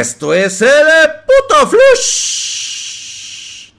Esto es el puto flush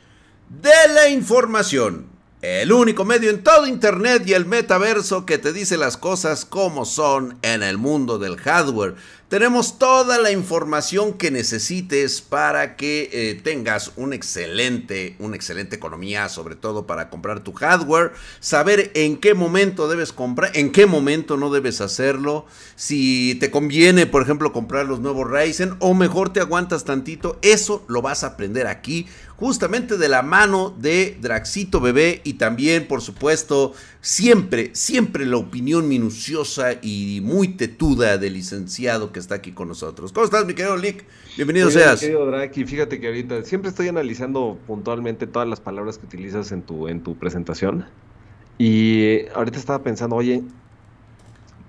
de la información. El único medio en todo Internet y el metaverso que te dice las cosas como son en el mundo del hardware. Tenemos toda la información que necesites para que eh, tengas un excelente, una excelente economía, sobre todo para comprar tu hardware, saber en qué momento debes comprar, en qué momento no debes hacerlo, si te conviene, por ejemplo, comprar los nuevos Ryzen o mejor te aguantas tantito, eso lo vas a aprender aquí, justamente de la mano de Draxito Bebé y también, por supuesto, siempre, siempre la opinión minuciosa y muy tetuda del licenciado que está aquí con nosotros. ¿Cómo estás, mi querido Lick? Bienvenido seas. Mi querido Draki, fíjate que ahorita siempre estoy analizando puntualmente todas las palabras que utilizas en tu, en tu presentación. Y ahorita estaba pensando, oye,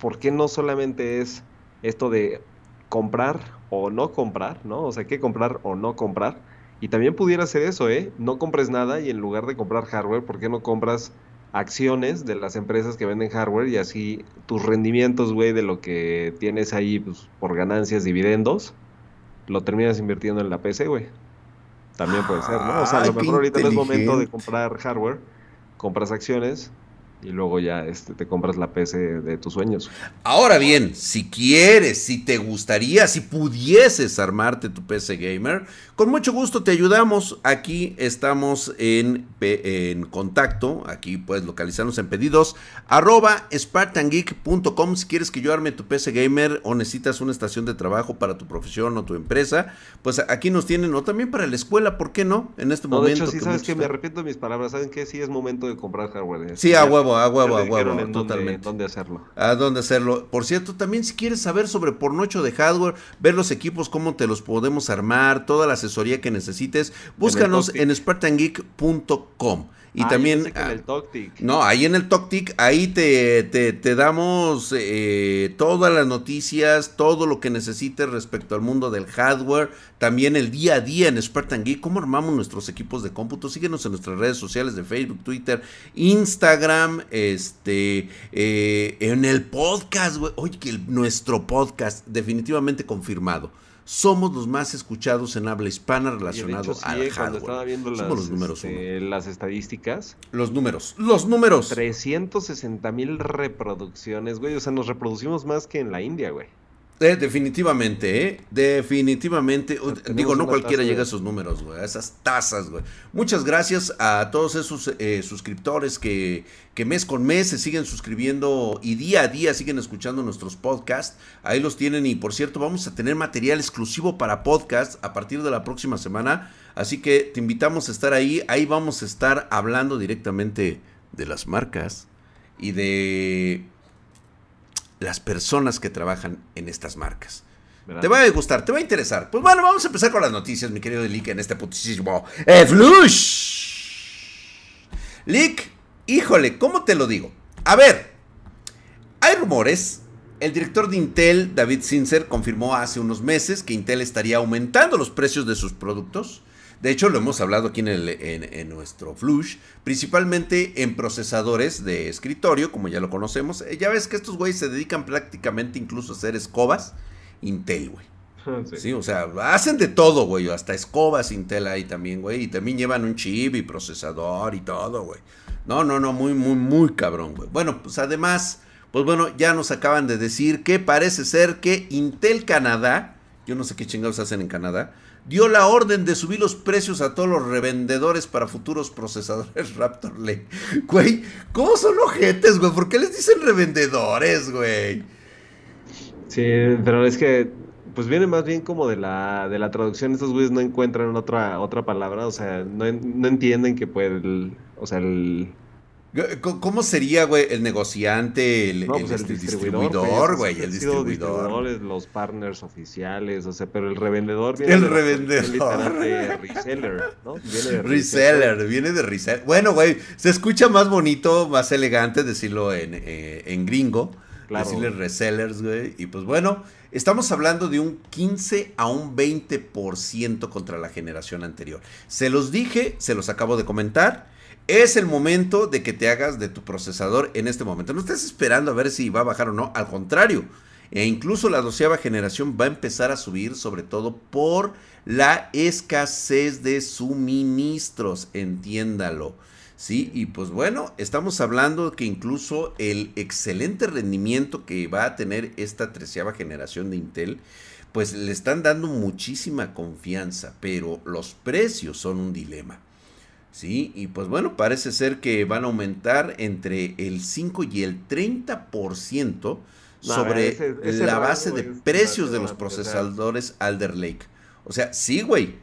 ¿por qué no solamente es esto de comprar o no comprar, ¿no? O sea, ¿qué comprar o no comprar? Y también pudiera ser eso, ¿eh? No compres nada y en lugar de comprar hardware, ¿por qué no compras acciones de las empresas que venden hardware y así tus rendimientos, güey, de lo que tienes ahí pues, por ganancias, dividendos, lo terminas invirtiendo en la PC, güey. También puede ser, ¿no? O sea, a lo mejor ahorita no es momento de comprar hardware, compras acciones y luego ya este, te compras la PC de tus sueños. Ahora bien, si quieres, si te gustaría, si pudieses armarte tu PC gamer, con mucho gusto te ayudamos. Aquí estamos en, en contacto, aquí puedes localizarnos en pedidos, arroba spartangeek.com si quieres que yo arme tu PC gamer o necesitas una estación de trabajo para tu profesión o tu empresa, pues aquí nos tienen, o también para la escuela, ¿por qué no? En este momento. De hecho, sí sabes que me arrepiento de mis palabras, ¿saben qué? Sí es momento de comprar hardware. Sí, a huevo a huevo, a huevo, totalmente. Dónde, hacerlo. A dónde hacerlo. Por cierto, también si quieres saber sobre pornocho de hardware, ver los equipos, cómo te los podemos armar, toda la asesoría que necesites, búscanos en, en spartangeek.com. Y también. en el No, ahí en el TokTik, ahí te, te, damos eh, todas las noticias, todo lo que necesites respecto al mundo del hardware. También el día a día en Spartan Geek, cómo armamos nuestros equipos de cómputo. Síguenos en nuestras redes sociales de Facebook, Twitter, Instagram, este, eh, en el podcast, güey. Oye, que nuestro podcast, definitivamente confirmado somos los más escuchados en habla hispana relacionados al hardware. Estaba viendo las, los números este, las estadísticas. Los números, los números. 360 mil reproducciones, güey. O sea, nos reproducimos más que en la India, güey. Eh, definitivamente, ¿eh? Definitivamente. Digo, no cualquiera llega a esos números, güey. A esas tasas, güey. Muchas gracias a todos esos eh, suscriptores que, que mes con mes se siguen suscribiendo y día a día siguen escuchando nuestros podcasts. Ahí los tienen y, por cierto, vamos a tener material exclusivo para podcast a partir de la próxima semana. Así que te invitamos a estar ahí. Ahí vamos a estar hablando directamente de las marcas y de las personas que trabajan en estas marcas. Te va a gustar, te va a interesar. Pues bueno, vamos a empezar con las noticias, mi querido Lick, en este putísimo Flush. Lick, híjole, ¿cómo te lo digo? A ver, hay rumores. El director de Intel, David Sincer, confirmó hace unos meses que Intel estaría aumentando los precios de sus productos de hecho, lo hemos hablado aquí en, el, en, nuestro Flush, principalmente en procesadores de escritorio, como ya lo conocemos. Eh, ya ves que estos güeyes se dedican prácticamente incluso a hacer escobas Intel, güey. Sí. o sea, hacen de todo, güey. Hasta escobas Intel ahí también, güey. Y también llevan un chip y procesador y todo, güey. No, no, no, muy, muy, muy cabrón, güey. Bueno, pues además, pues bueno, ya nos acaban de decir que parece ser que Intel Canadá, yo no sé qué chingados hacen en Canadá, dio la orden de subir los precios a todos los revendedores para futuros procesadores Raptor Lake. Güey, ¿cómo son ojetes, güey? ¿Por qué les dicen revendedores, güey? Sí, pero es que pues viene más bien como de la, de la traducción. Estos güeyes no encuentran otra, otra palabra, o sea, no, no entienden que puede, o sea, el, ¿Cómo sería, güey, el negociante, el, pues distribuidor, güey? El distribuidor. Los partners oficiales, o sea, pero el revendedor viene el de revendedor. de reseller, ¿no? Viene de reseller, viene de reseller. Bueno, güey, se escucha más bonito, más elegante decirlo en, eh, en gringo. Claro. Decirle resellers, güey. Y pues bueno, estamos hablando de un 15 a un 20% contra la generación anterior. Se los dije, se los acabo de comentar. Es el momento de que te hagas de tu procesador en este momento. No estés esperando a ver si va a bajar o no. Al contrario, E incluso la doceava generación va a empezar a subir, sobre todo por la escasez de suministros, entiéndalo. Sí, y pues bueno, estamos hablando que incluso el excelente rendimiento que va a tener esta treceava generación de Intel, pues le están dando muchísima confianza, pero los precios son un dilema. Sí, y pues bueno, parece ser que van a aumentar entre el 5 y el 30% sobre la base de precios de los procesadores Alder Lake. O sea, sí, güey,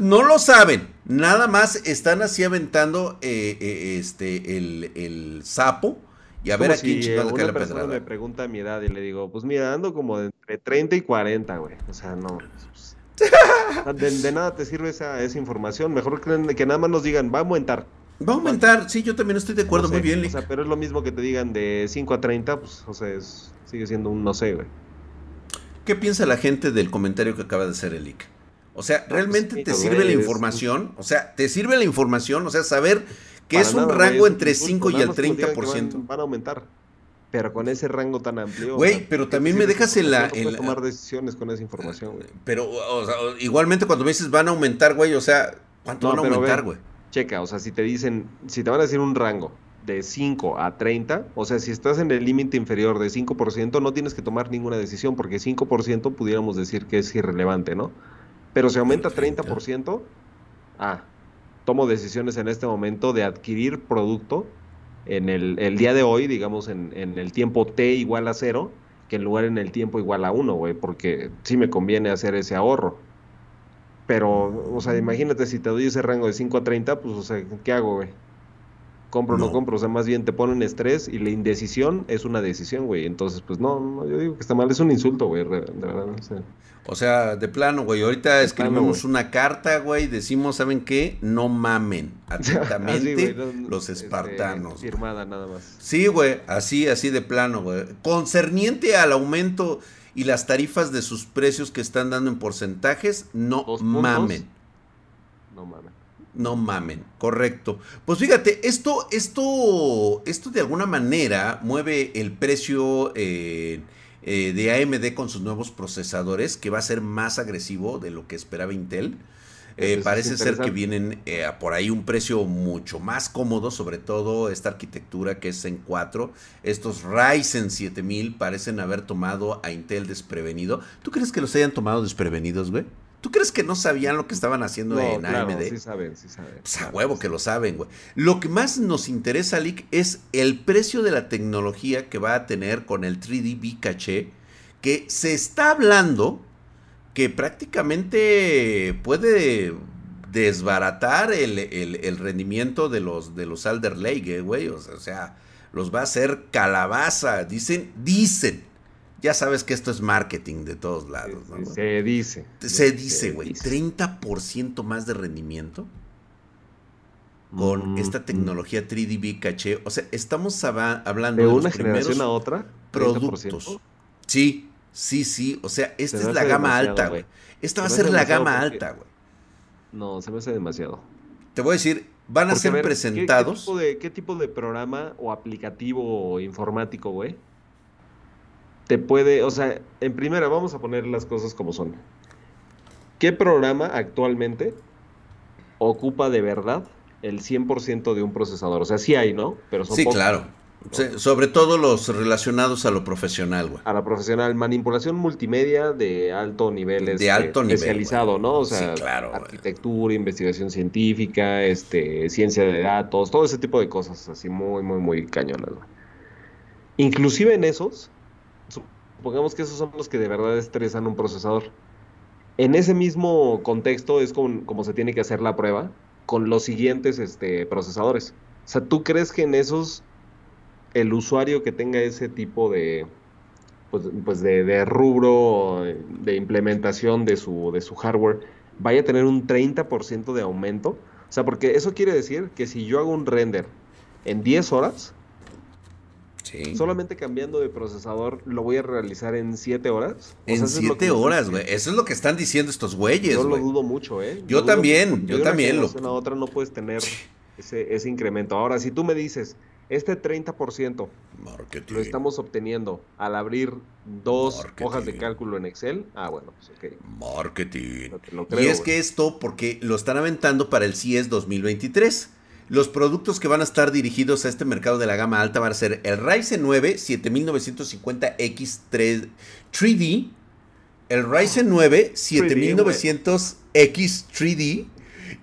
no lo saben. Nada más están así aventando eh, eh, este el, sapo. Y a ver a quién chingada cae la pedrada. me pregunta mi edad y le digo, pues mira, ando como de entre 30 y 40, güey. O sea, no. Pues, de, nada te sirve esa, esa información. Mejor que, que, nada más nos digan, va a aumentar. Va a aumentar, sí, yo también estoy de acuerdo, muy bien, O sea, pero es lo mismo que te digan de 5 a 30, pues, o sea, sigue siendo un no sé, güey. ¿Qué piensa la gente del comentario que acaba de hacer el Lick? O sea, ¿realmente te sirve la información? O sea, ¿te sirve la información? O sea, saber que es un rango entre 5 y el 30%. Van, van, a aumentar. Pero con ese rango tan amplio. Güey, pero también me dejas en la. En tomar decisiones con esa información, güey. Pero, o sea, igualmente cuando me dices van a aumentar, güey, o sea, ¿cuánto van a aumentar, güey? Checa, o sea, si te dicen, si te van a decir un rango de 5 a 30, o sea, si estás en el límite inferior de 5%, no tienes que tomar ninguna decisión, porque 5% pudiéramos decir que es irrelevante, ¿no? Pero si aumenta 30%, ah, tomo decisiones en este momento de adquirir producto en el, día de hoy, digamos, en, el tiempo T igual a cero, que en lugar en el tiempo igual a uno, güey, porque sí me conviene hacer ese ahorro. Pero, o sea, imagínate si te doy ese rango de 5 a 30, pues, o sea, ¿qué hago, güey? Compro o no. compro, o sea, más bien te ponen estrés y la indecisión es una decisión, güey. Entonces, pues no, no, yo digo que está mal, es un insulto, güey, de verdad. O sea, de plano, güey, ahorita escribimos una carta, güey, decimos, ¿saben qué? No mamen, atentamente, los este, espartanos. firmada nada más. Sí, güey, así, así de plano, güey. Concerniente al aumento y las tarifas de sus precios que están dando en porcentajes, no mamen. No mamen. No mamen, correcto. Pues fíjate, esto, esto, esto de alguna manera mueve el precio eh, eh, de AMD con sus nuevos procesadores, que va a ser más agresivo de lo que esperaba Intel. Eh, parece ser que vienen por ahí un precio mucho más cómodo, sobre todo esta arquitectura que es en 4. Estos Ryzen 7000 parecen haber tomado a Intel desprevenido. ¿Tú crees que los hayan tomado desprevenidos, güey? ¿Tú crees que no sabían lo que estaban haciendo en AMD? Sí saben, sí saben. Pues a huevo que lo saben, güey. Lo que más nos interesa, Lick, es el precio de la tecnología que va a tener con el 3D Caché, que se está hablando que prácticamente puede desbaratar el, rendimiento de los, de los Alder Lake, güey. O sea, los va a hacer calabaza. Dicen, dicen ya sabes que esto es marketing de todos lados, ¿no? Se dice. Se dice, güey. 30% más de rendimiento con mm, esta mm. tecnología 3DB caché. O sea, estamos hablando de, una generación a otra. Productos. Sí, sí, sí. O sea, esta es la gama alta, güey. Esta va a ser la gama alta, güey. No, se me hace demasiado. Te voy a decir, van a ser presentados. ¿qué, tipo de, ¿Qué tipo de programa o aplicativo informático, güey? Te puede, o sea, en primera vamos a poner las cosas como son. ¿Qué programa actualmente ocupa de verdad el 100% de un procesador? O sea, sí hay, ¿no? Pero son sí, claro. sobre todo los relacionados a lo profesional, güey. A lo profesional, manipulación multimedia de alto nivel, de este, alto nivel, especializado, ¿no? O sea, claro, arquitectura, investigación científica, este, ciencia de datos, todo ese tipo de cosas, así muy, muy, muy cañonas. Inclusive en esos, Supongamos que esos son los que de verdad estresan un procesador. En ese mismo contexto es como, se tiene que hacer la prueba con los siguientes este, procesadores. O sea, ¿tú crees que en esos el usuario que tenga ese tipo de, pues, pues de, rubro de implementación de su, de su hardware vaya a tener un 30% de aumento? O sea, porque eso quiere decir que si yo hago un render en 10 horas, Solamente cambiando de procesador lo voy a realizar en 7 horas. en 7 horas, güey. Eso es lo que están diciendo estos güeyes. Yo lo dudo mucho, ¿eh? Yo, también, yo también. Lo... Una otra no puedes tener ese, ese incremento. Ahora, si tú me dices, Este 30% lo estamos obteniendo al abrir dos hojas de cálculo en Excel. Ah, bueno, pues ok. Marketing. y es que esto porque lo están aventando para el CIES 2023. Los productos que van a estar dirigidos a este mercado de la gama alta van a ser el Ryzen 9 7950X 3D, el Ryzen 9 7900X 3D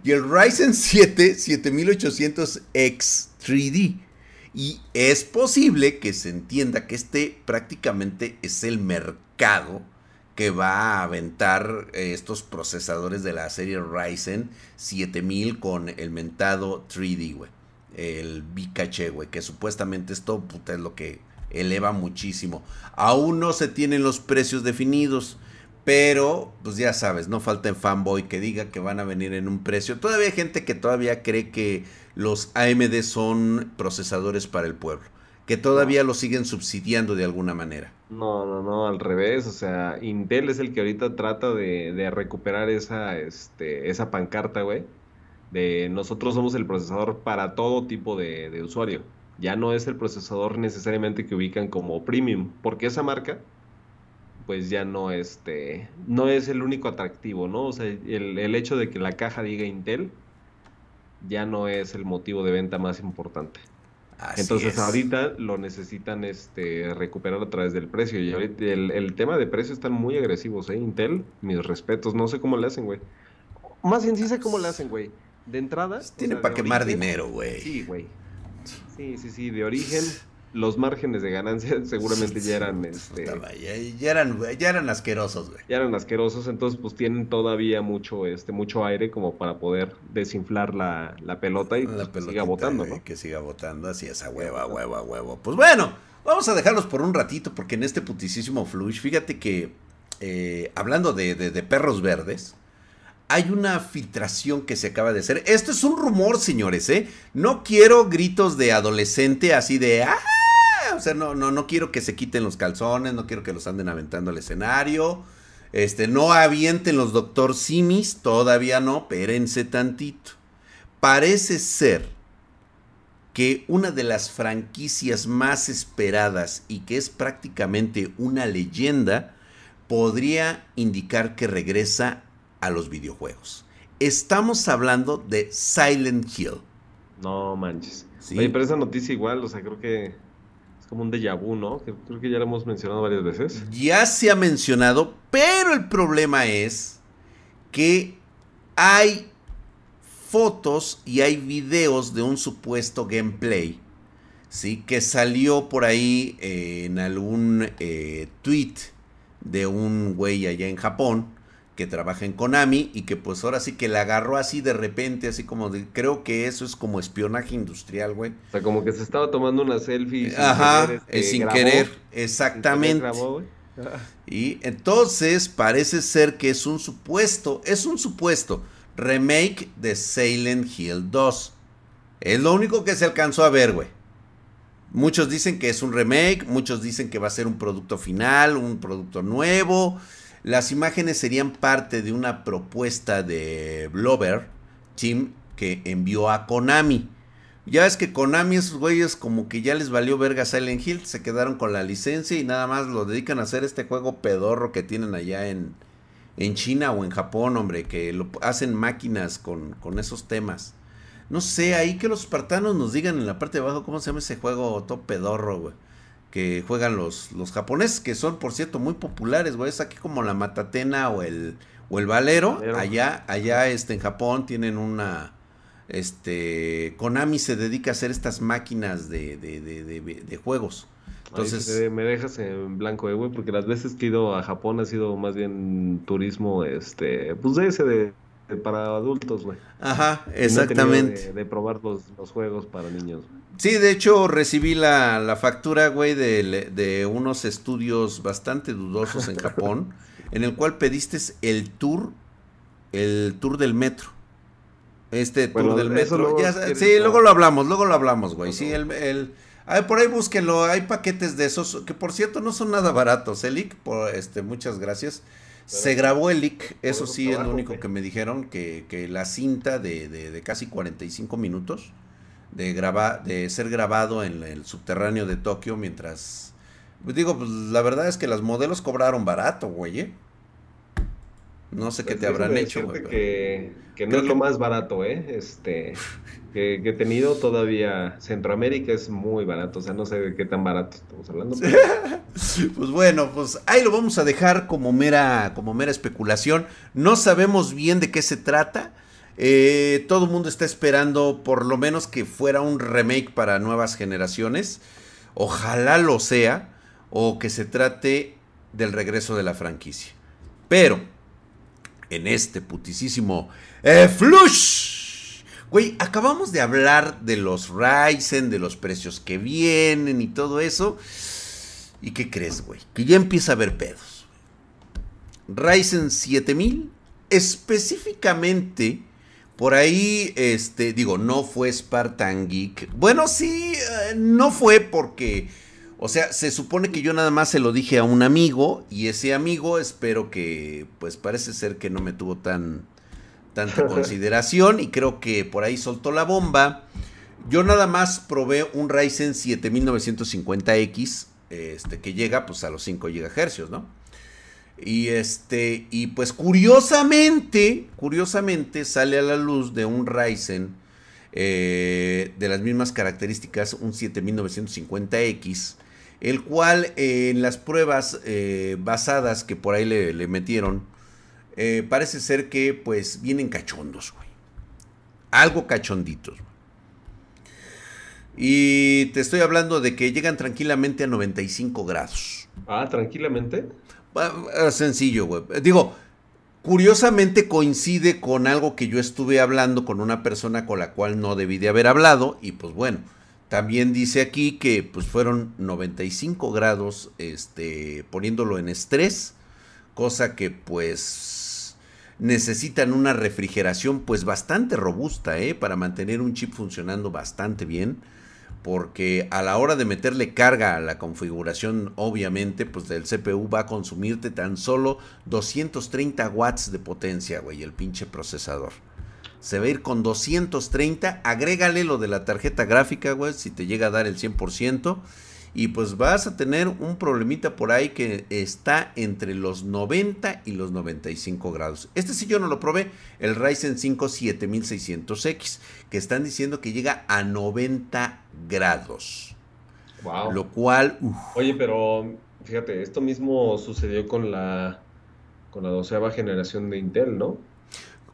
y el Ryzen 7 7800X 3D. Y es posible que se entienda que este prácticamente es el mercado que va a aventar eh, estos procesadores de la serie Ryzen 7000 con el mentado 3D, güey. El Bicache, güey, que supuestamente esto puta, es lo que eleva muchísimo. Aún no se tienen los precios definidos. Pero, pues ya sabes, no falta en fanboy que diga que van a venir en un precio. Todavía hay gente que todavía cree que los AMD son procesadores para el pueblo. Que todavía lo siguen subsidiando de alguna manera. No, no, no, al revés. O sea, Intel es el que ahorita trata de, recuperar esa, este, esa pancarta, güey. De nosotros somos el procesador para todo tipo de, usuario. Ya no es el procesador necesariamente que ubican como premium. Porque esa marca pues ya no, este, no es el único atractivo, ¿no? O sea, el, hecho de que la caja diga Intel ya no es el motivo de venta más importante. Entonces ahorita lo necesitan este, recuperar a través del precio. Y ahorita el, tema de precio están muy agresivos, ¿eh? Intel, mis respetos, no sé cómo le hacen, güey. Más bien sí sé cómo le hacen, güey. De entrada... Tiene para quemar dinero, güey. Sí, güey. Sí, sí, sí, de origen los márgenes de ganancia seguramente ya eran este ya, eran ya eran asquerosos güey ya eran asquerosos entonces pues tienen todavía mucho este mucho aire como para poder desinflar la, pelota y pues, que siga votando ¿no? que siga votando así esa hueva hueva huevo pues bueno vamos a dejarlos por un ratito porque en este putisísimo flush fíjate que eh, hablando de, de perros verdes hay una filtración que se acaba de hacer. Esto es un rumor, señores, ¿eh? No quiero gritos de adolescente así de... ¡Ah! O sea, no, no, no quiero que se quiten los calzones, no quiero que los anden aventando al escenario. Este, no avienten los Doctor Simis, todavía no, pérense tantito. Parece ser que una de las franquicias más esperadas y que es prácticamente una leyenda podría indicar que regresa a los videojuegos. Estamos hablando de Silent Hill. No manches. ¿Sí? Oye, pero esa noticia igual, o sea, creo que como un déjà vu, ¿no? creo que ya lo hemos mencionado varias veces. Ya se ha mencionado, pero el problema es que hay fotos y hay videos de un supuesto gameplay, ¿sí? Que salió por ahí eh, en algún eh, tweet de un güey allá en Japón que trabaja en Konami y que pues ahora sí que la agarró así de repente, así como de, creo que eso es como espionaje industrial, güey. O sea, como que se estaba tomando una selfie. Sin Ajá, querer, este, sin querer, exactamente. y entonces parece ser que es un supuesto, es un supuesto remake de Silent Hill 2. Es lo único que se alcanzó a ver, güey. Muchos dicen que es un remake, muchos dicen que va a ser un producto final, un producto nuevo. Las imágenes serían parte de una propuesta de Blover Team que envió a Konami. Ya ves que Konami, esos güeyes, como que ya les valió verga Silent Hill, se quedaron con la licencia y nada más lo dedican a hacer este juego pedorro que tienen allá en, en China o en Japón, hombre, que lo hacen máquinas con, con esos temas. No sé, ahí que los espartanos nos digan en la parte de abajo cómo se llama ese juego todo pedorro, güey que juegan los, los japoneses, que son, por cierto, muy populares, güey. Es aquí como la Matatena o el, o el Valero. Allá, allá este, en Japón tienen una... Este, Konami se dedica a hacer estas máquinas de, de, de, de juegos. Entonces, me dejas en blanco, eh, güey, porque las veces que he ido a Japón ha sido más bien turismo, este, pues de ese de, para adultos, güey. Ajá, exactamente. de, probar los, los, juegos para niños. Sí, de hecho recibí la, la factura, güey, de, de, unos estudios bastante dudosos en Japón, en el cual pediste el tour, el tour del metro. Este tour del metro. sí, luego lo hablamos, luego lo hablamos, güey. Sí, el, el por ahí búsquenlo, hay paquetes de esos, que por cierto no son nada baratos. Elic, por este, muchas gracias. Se grabó el leak, eso sí es lo único que me dijeron, que, que la cinta de, de, de, casi 45 minutos de, de ser grabado en el subterráneo de Tokio mientras... Pues digo, pues la verdad es que las modelos cobraron barato, güey. ¿eh? No sé qué pues te habrán hecho, güey. Que, que no es lo más barato, ¿eh? Este, que, he tenido todavía. Centroamérica es muy barato, o sea, no sé de qué tan barato estamos hablando. pues bueno, pues ahí lo vamos a dejar como mera, como mera especulación. No sabemos bien de qué se trata. Eh, todo el mundo está esperando por lo menos que fuera un remake para nuevas generaciones. Ojalá lo sea. O que se trate del regreso de la franquicia. Pero, en este putisísimo eh, Flush. Güey, acabamos de hablar de los Ryzen, de los precios que vienen y todo eso. ¿Y qué crees, güey? Que ya empieza a haber pedos. Ryzen 7000, específicamente por ahí, este, digo, no fue Spartan Geek. Bueno, sí, eh, no fue porque, o sea, se supone que yo nada más se lo dije a un amigo y ese amigo espero que, pues parece ser que no me tuvo tan, tanta consideración y creo que por ahí soltó la bomba. Yo nada más probé un Ryzen 7950X, este, que llega pues a los 5 GHz, ¿no? Y este, y pues curiosamente, curiosamente sale a la luz de un Ryzen eh, de las mismas características, un 7950X, el cual en las pruebas eh, basadas que por ahí le, metieron, eh, parece ser que pues vienen cachondos, güey. Algo cachonditos. Y te estoy hablando de que llegan tranquilamente a 95 grados. Ah, tranquilamente. Ah, sencillo, güey. Digo, curiosamente coincide con algo que yo estuve hablando con una persona con la cual no debí de haber hablado. Y pues bueno, también dice aquí que pues fueron 95 grados, este, poniéndolo en estrés. Cosa que pues necesitan una refrigeración pues bastante robusta, ¿eh? Para mantener un chip funcionando bastante bien porque a la hora de meterle carga a la configuración, obviamente, pues del CPU va a consumirte tan solo 230 watts de potencia, güey, el pinche procesador. Se va a ir con 230, agrégale lo de la tarjeta gráfica, güey, si te llega a dar el 100% y pues vas a tener un problemita por ahí que está entre los 90 y los 95 grados. Este sí yo no lo probé, el Ryzen 5 7600X, que están diciendo que llega a 90 grados. Wow. Lo cual... Oye, pero fíjate, esto mismo sucedió con la con la doceava generación de Intel, ¿no?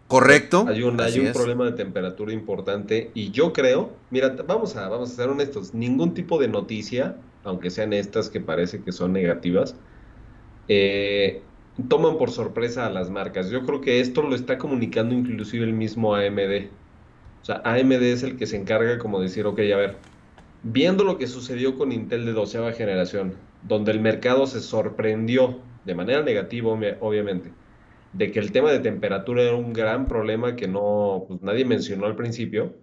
Correcto. Hay un, hay un problema de temperatura importante y yo creo, mira, vamos a, vamos a ser honestos, ningún tipo de noticia, aunque sean estas que parece que son negativas, eh, toman por sorpresa a las marcas. Yo creo que esto lo está comunicando inclusive el mismo AMD. O sea, AMD es el que se encarga como decir, ok, a ver, viendo lo que sucedió con Intel de doceava generación, donde el mercado se sorprendió de manera negativa, obviamente de que el tema de temperatura era un gran problema que no, pues, nadie mencionó al principio.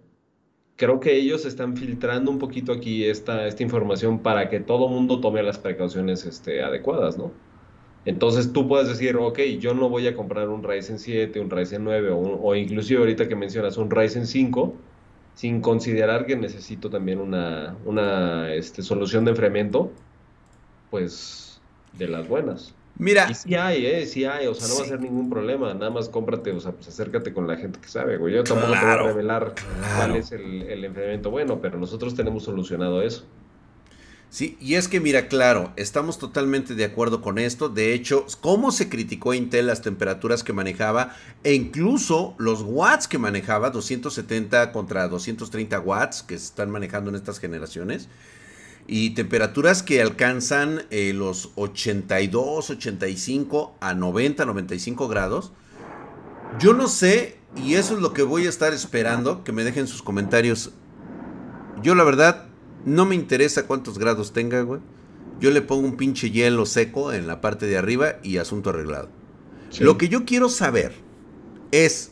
Creo que ellos están filtrando un poquito aquí esta, esta información para que todo mundo tome las precauciones este, adecuadas, ¿no? Entonces tú puedes decir, ok, yo no voy a comprar un Ryzen 7, un Ryzen 9 o, o inclusive ahorita que mencionas un Ryzen 5 sin considerar que necesito también una, una este, solución de enfriamiento, pues de las buenas. Mira. Y sí hay, ¿eh? Sí hay, o sea, no va a ser ningún problema. Nada más cómprate, o sea, pues acércate con la gente que sabe, güey. Yo tampoco te voy a revelar cuál es el, el enfriamiento bueno, pero nosotros tenemos solucionado eso. Sí, y es que mira, claro, estamos totalmente de acuerdo con esto. De hecho, cómo se criticó Intel las temperaturas que manejaba e incluso los watts que manejaba, 270 contra 230 watts que se están manejando en estas generaciones y temperaturas que alcanzan eh, los 82, 85 a 90, 95 grados. Yo no sé, y eso es lo que voy a estar esperando, que me dejen sus comentarios. Yo la verdad, no me interesa cuántos grados tenga, güey. Yo le pongo un pinche hielo seco en la parte de arriba y asunto arreglado. Lo que yo quiero saber es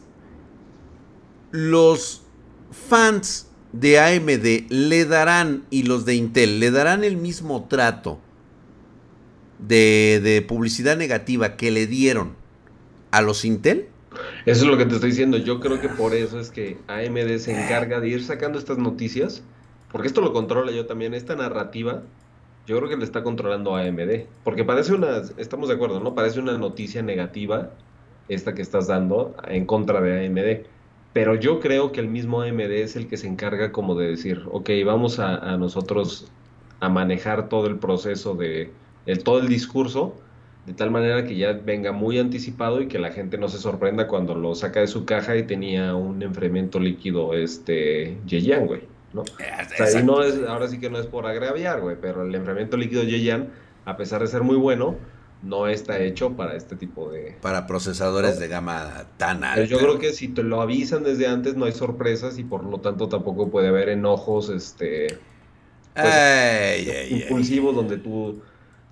los fans de AMD le darán, y los de Intel, le darán el mismo trato de, publicidad negativa que le dieron a los Intel? Eso es lo que te estoy diciendo. Yo creo que por eso es que AMD se encarga de ir sacando estas noticias, porque esto lo controla yo también, esta narrativa, yo creo que le está controlando AMD, porque parece una, estamos de acuerdo, ¿no? Parece una noticia negativa esta que estás dando en contra de AMD. Pero yo creo que el mismo AMD es el que se encarga como de decir, ok, vamos a, nosotros a manejar todo el proceso de, el, todo el discurso, de tal manera que ya venga muy anticipado y que la gente no se sorprenda cuando lo saca de su caja y tenía un enfriamiento líquido, este, Yeyan, güey, ¿no? O sea, no es, ahora sí que no es por agraviar, güey, pero el enfriamiento líquido Yeyan, a pesar de ser muy bueno, no está hecho para este tipo de... Para procesadores de gama tan alta. Yo creo que si te lo avisan desde antes no hay sorpresas y por lo tanto tampoco puede haber enojos este, pues, impulsivos donde tú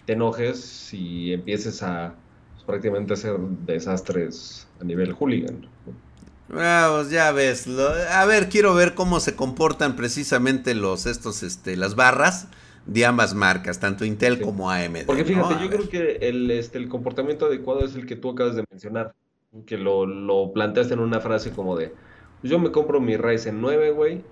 te enojes y empieces a pues, prácticamente hacer desastres a nivel hooligan. Vamos, ya ves. a ver, quiero ver cómo se comportan precisamente los estos, este, las barras de ambas marcas, tanto Intel como AMD. Porque fíjate, yo creo que el, este, el comportamiento adecuado es el que tú acabas de mencionar, que lo, lo planteaste en una frase como de, pues yo me compro mi Ryzen 9, güey,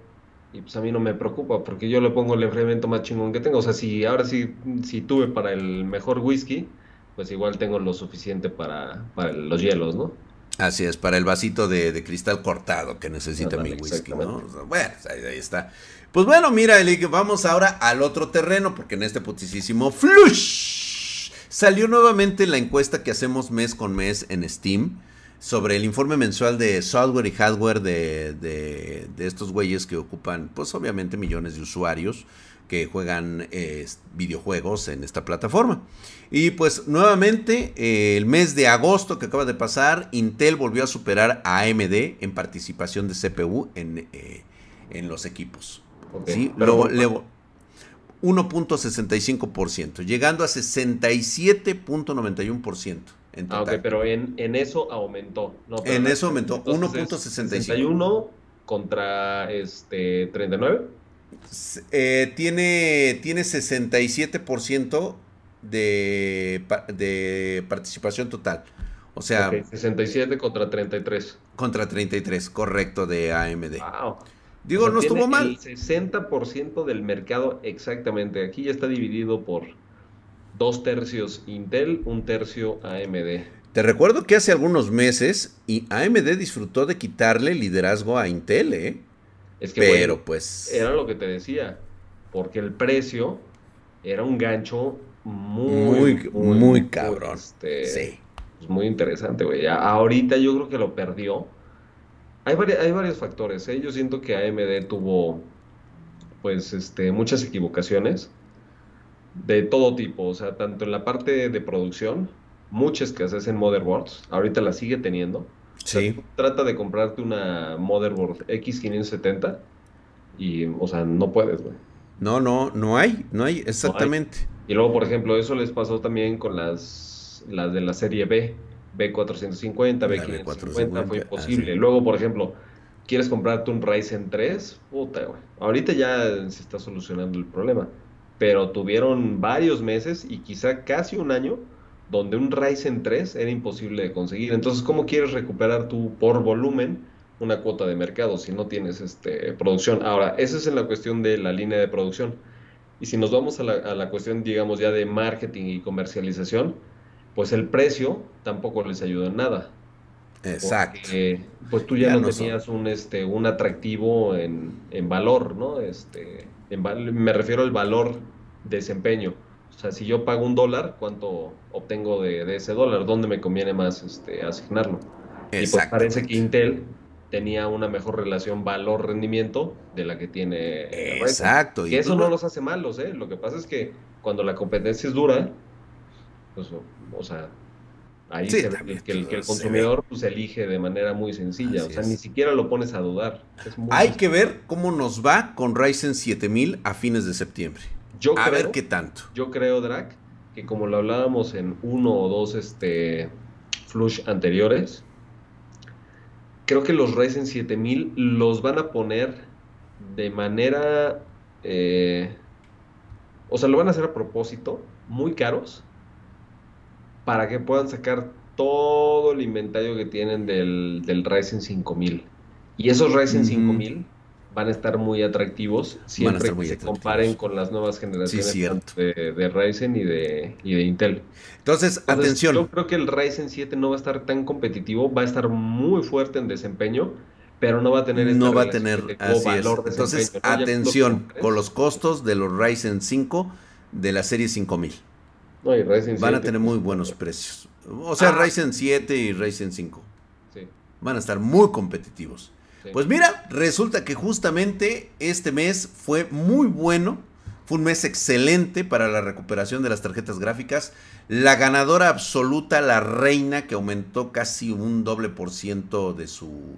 y pues a mí no me preocupa, porque yo le pongo el enfriamiento más chingón que tengo. O sea, si ahora sí, si tuve para el mejor whisky, pues igual tengo lo suficiente para, para los hielos, ¿no? Así es, para el vasito de, cristal cortado que necesita mi whisky, ¿no? bueno, ahí, está. Pues bueno, mira, Eli, vamos ahora al otro terreno, porque en este putisísimo flush salió nuevamente la encuesta que hacemos mes con mes en Steam sobre el informe mensual de software y hardware de, de, de estos güeyes que ocupan, pues obviamente millones de usuarios que juegan eh, videojuegos en esta plataforma. Y pues nuevamente, eh, el mes de agosto que acaba de pasar, Intel volvió a superar a AMD en participación de CPU en, eh, los equipos. ¿sí? 1.65%, llegando a 67.91%. Ah, ok, pero en, eso aumentó. en eso aumentó, 1.65. contra este 39. Eh, tiene, tiene 67% de, de participación total. O sea, 67 contra 33. Contra 33, correcto, de AMD. Digo, no estuvo mal. El 60% del mercado exactamente. Aquí ya está dividido por dos tercios Intel, un tercio AMD. Te recuerdo que hace algunos meses y AMD disfrutó de quitarle liderazgo a Intel, ¿eh? Es que, Pero pues. Era lo que te decía. Porque el precio era un gancho muy. Muy, muy, cabrón. Este, sí. Pues, muy interesante, güey. Ahorita yo creo que lo perdió. Hay, hay varios factores, ¿eh? Yo siento que AMD tuvo. Pues este, muchas equivocaciones. De todo tipo. O sea, tanto en la parte de producción. Muchas que haces en motherboards. Ahorita la sigue teniendo Sí. trata de comprarte una motherboard X570 y, o sea, no puedes, güey. No, no, no hay, no hay, exactamente. Y luego, por ejemplo, eso les pasó también con las, las de la serie B, B450, B550, fue imposible. Luego, por ejemplo, quieres comprarte un Ryzen 3, puta, güey. Ahorita ya se está solucionando el problema, pero tuvieron varios meses y quizá casi un año donde un Ryzen 3 era imposible de conseguir. Entonces, ¿cómo quieres recuperar tú por volumen una cuota de mercado si no tienes este, producción? Ahora, esa es en la cuestión de la línea de producción. Y si nos vamos a la, cuestión, digamos, ya de marketing y comercialización, pues el precio tampoco les ayuda en nada. Exacto. pues tú ya, no, tenías un, este, un atractivo en, valor, ¿no? Este, me refiero al valor desempeño. O sea, si yo pago un dólar, ¿cuánto obtengo de, ese dólar? ¿Dónde me conviene más este, asignarlo? Y pues parece que Intel tenía una mejor relación valor-rendimiento de la que tiene Exacto. Y eso no los hace malos, ¿eh? Lo que pasa es que cuando la competencia es dura, pues, o sea, ahí se ve que, el, consumidor pues, elige de manera muy sencilla. o sea, ni siquiera lo pones a dudar. Hay que ver cómo nos va con Ryzen 7000 a fines de septiembre. Yo a ver qué tanto. Yo creo, Drac, que como lo hablábamos en uno o dos este, flush anteriores, creo que los Ryzen 7000 los van a poner de manera... Eh, o sea, lo van a hacer a propósito, muy caros, para que puedan sacar todo el inventario que tienen del, del Ryzen 5000. Y esos Ryzen 5000 van a estar muy atractivos siempre que se comparen con las nuevas generaciones de, de, Ryzen y de, y de Intel. Entonces, atención. Yo creo que el Ryzen 7 no va a estar tan competitivo, va a estar muy fuerte en desempeño, pero no va a tener no va a tener valor De Entonces, atención con los costos de los Ryzen 5 de la serie 5000. No, y Ryzen van a tener muy buenos precios. O sea, ah. Ryzen 7 y Ryzen 5. Sí. Van a estar muy competitivos. Pues mira, resulta que justamente este mes fue muy bueno. Fue un mes excelente para la recuperación de las tarjetas gráficas. La ganadora absoluta, la reina, que aumentó casi un doble por ciento de su,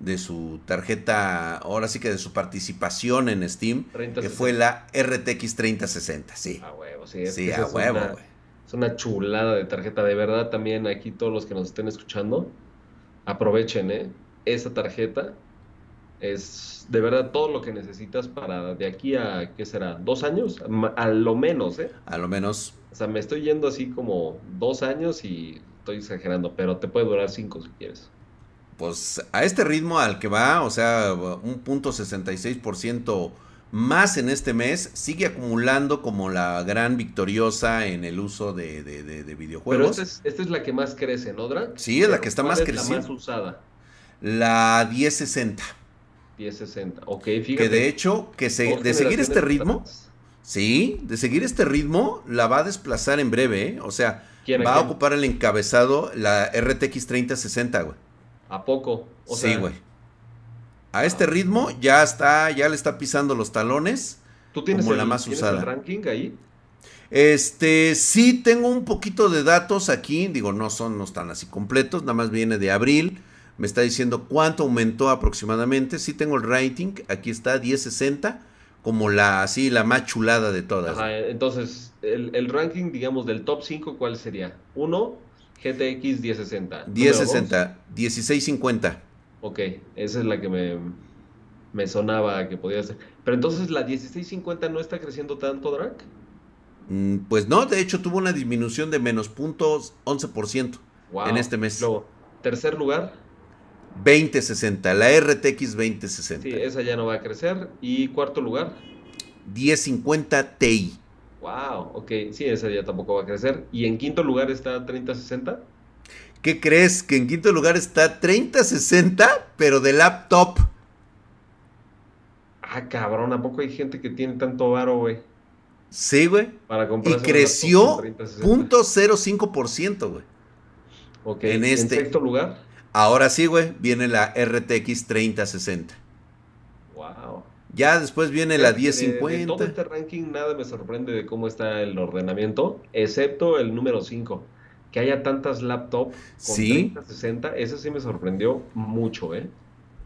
de su tarjeta, ahora sí que de su participación en Steam, que fue la RTX 3060. Sí. A huevo, sí. sí, a huevo, güey. Es una chulada de tarjeta. De verdad, también aquí todos los que nos estén escuchando, aprovechen, ¿eh? esa tarjeta es de verdad todo lo que necesitas para de aquí a, ¿qué será? ¿Dos años? A lo menos, ¿eh? A lo menos. O sea, me estoy yendo así como dos años y estoy exagerando, pero te puede durar cinco si quieres. Pues a este ritmo al que va, o sea, un punto 66% más en este mes, sigue acumulando como la gran victoriosa en el uso de, de, videojuegos. Pero esta es, esta es, la que más crece, ¿no, Drake? Sí, es la que está más creciendo. La más usada. La 1060. 1060, ok, fíjate. Que de hecho, que de seguir este ritmo, sí, de seguir este ritmo, la va a desplazar en breve, ¿eh? O sea, va a ocupar el encabezado la RTX 3060, güey. ¿A poco? sí, güey. A este ritmo ya está, ya le está pisando los talones. ¿Tú tienes, como la más usada. el ranking ahí? Este, sí tengo un poquito de datos aquí, digo, no son, no están así completos, nada más viene de abril me está diciendo cuánto aumentó aproximadamente. Sí tengo el rating, aquí está 1060, como la así la más chulada de todas. entonces, el, ranking, digamos, del top 5, ¿cuál sería? 1, GTX 1060. 1060, 1650. Ok, esa es la que me, me sonaba que podía ser. Pero entonces la 1650 no está creciendo tanto, Drac. Mm, pues no, de hecho tuvo una disminución de menos puntos 11% en este mes. Luego, tercer lugar. 2060, la RTX 2060. Sí, esa ya no va a crecer. ¿Y cuarto lugar? 1050 Ti. Wow, ok, sí, esa ya tampoco va a crecer. ¿Y en quinto lugar está 3060? ¿Qué crees? Que en quinto lugar está 3060, pero de laptop. Ah, cabrón, ¿a poco hay gente que tiene tanto varo, güey? Sí, güey. Para comprar. Y creció .05%, güey. Ok, en, este... ¿en sexto lugar? Ahora sí, güey, viene la RTX 3060. Wow. Ya después viene la 1050. En todo este ranking nada me sorprende de cómo está el ordenamiento, excepto el número 5. Que haya tantas laptops con 3060, eso sí me sorprendió mucho, ¿eh?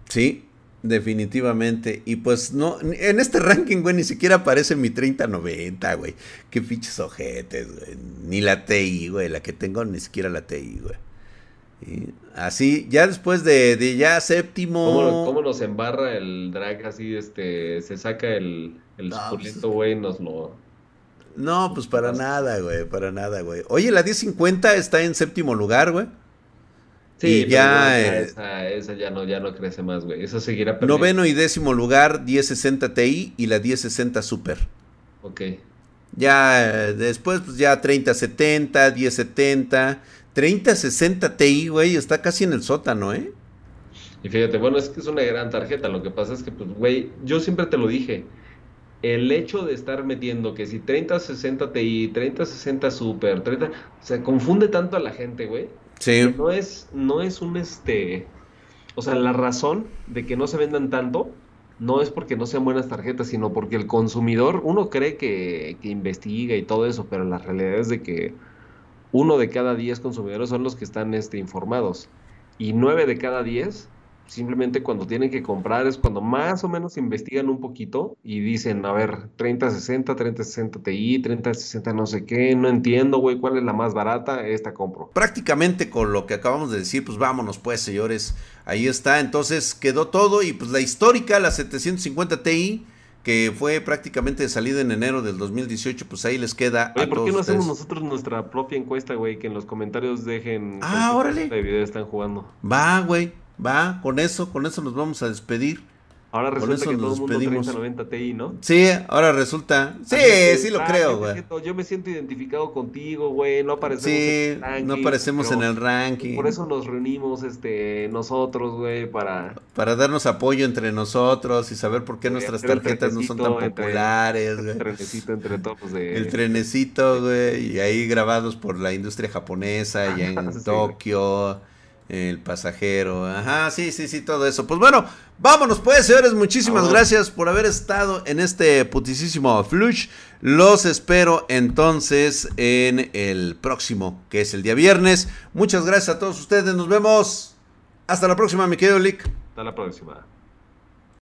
Sí, definitivamente. Y pues no, en este ranking, güey, ni siquiera aparece mi 3090, güey. Qué pinches ojetes, güey. Ni la TI, güey, la que tengo, ni siquiera la TI, güey. Y así, ya después de, ya séptimo. ¿Cómo, nos embarra el drag así? Este, se saca el, el pues, güey, nos lo. No, pues para nada, güey, para nada, güey. Oye, la 1050 está en séptimo lugar, güey. Sí, y ya. Eh, esa, ya, no, ya no crece más, güey. Esa seguirá perdiendo. Noveno y décimo lugar, 1060 Ti y la 1060 Super. Ok. Ya eh, después, pues ya 3070, 1070. 3060 Ti, güey, está casi en el sótano, ¿eh? Y fíjate, bueno, es que es una gran tarjeta. Lo que pasa es que, pues, güey, yo siempre te lo dije. El hecho de estar metiendo que si 3060 Ti, 3060 Super, 30, se confunde tanto a la gente, güey. Sí. No es, no es un este. O sea, la razón de que no se vendan tanto no es porque no sean buenas tarjetas, sino porque el consumidor, uno cree que, que investiga y todo eso, pero la realidad es de que uno de cada diez consumidores son los que están este, informados. Y nueve de cada diez, simplemente cuando tienen que comprar es cuando más o menos investigan un poquito y dicen, a ver, 3060, 3060 Ti, 3060 no sé qué, no entiendo, güey, cuál es la más barata, esta compro. Prácticamente con lo que acabamos de decir, pues vámonos pues, señores. Ahí está, entonces quedó todo y pues la histórica, la 750 Ti, que fue prácticamente salido en enero del 2018, pues ahí les queda. Oye, ¿por qué no hacemos nosotros nuestra propia encuesta, güey? Que en los comentarios dejen. Ah, órale. De video están jugando. Va, güey. Va, con eso, con eso nos vamos a despedir. Ahora resulta que todo el mundo 3090 Ti, ¿no? Sí, ahora resulta. Sí, sí lo creo, güey. Yo me siento identificado contigo, güey. No aparecemos en el ranking. no aparecemos en el ranking. Por eso nos reunimos este, nosotros, güey, para... Para darnos apoyo entre nosotros y saber por qué nuestras tarjetas no son tan populares, güey. El trenecito entre todos. De... El trenecito, güey. Y ahí grabados por la industria japonesa y en Tokio el pasajero. Ajá, sí, sí, sí, todo eso. Pues bueno, vámonos pues, señores. Muchísimas gracias por haber estado en este putisísimo flush. Los espero entonces en el próximo, que es el día viernes. Muchas gracias a todos ustedes. Nos vemos. Hasta la próxima, mi querido Lick. Hasta la próxima.